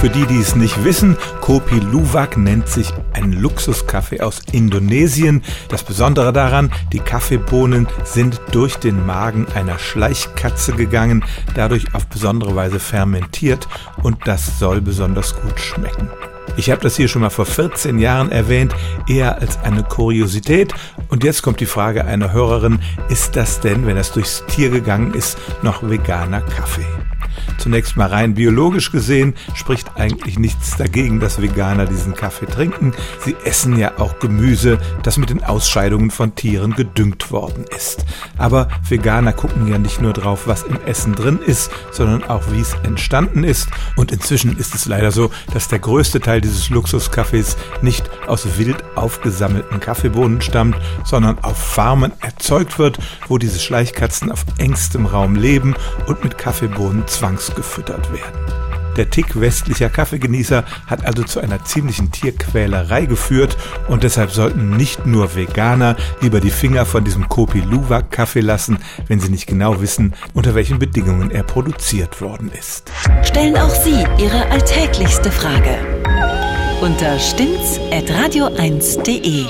Für die, die es nicht wissen, Kopi Luwak nennt sich ein Luxuskaffee aus Indonesien. Das Besondere daran, die Kaffeebohnen sind durch den Magen einer Schleichkatze gegangen, dadurch auf besondere Weise fermentiert und das soll besonders gut schmecken. Ich habe das hier schon mal vor 14 Jahren erwähnt, eher als eine Kuriosität. Und jetzt kommt die Frage einer Hörerin, ist das denn, wenn das durchs Tier gegangen ist, noch veganer Kaffee? Zunächst mal rein biologisch gesehen spricht eigentlich nichts dagegen, dass Veganer diesen Kaffee trinken. Sie essen ja auch Gemüse, das mit den Ausscheidungen von Tieren gedüngt worden ist. Aber Veganer gucken ja nicht nur drauf, was im Essen drin ist, sondern auch, wie es entstanden ist. Und inzwischen ist es leider so, dass der größte Teil dieses Luxuskaffees nicht aus wild aufgesammelten Kaffeebohnen stammt, sondern auf Farmen erzeugt wird, wo diese Schleichkatzen auf engstem Raum leben und mit Kaffeebohnen zwangs gefüttert werden. Der Tick westlicher Kaffeegenießer hat also zu einer ziemlichen Tierquälerei geführt und deshalb sollten nicht nur Veganer lieber die Finger von diesem Kopi Luwak Kaffee lassen, wenn sie nicht genau wissen, unter welchen Bedingungen er produziert worden ist. Stellen auch Sie Ihre alltäglichste Frage unter stimmt's at radio1.de.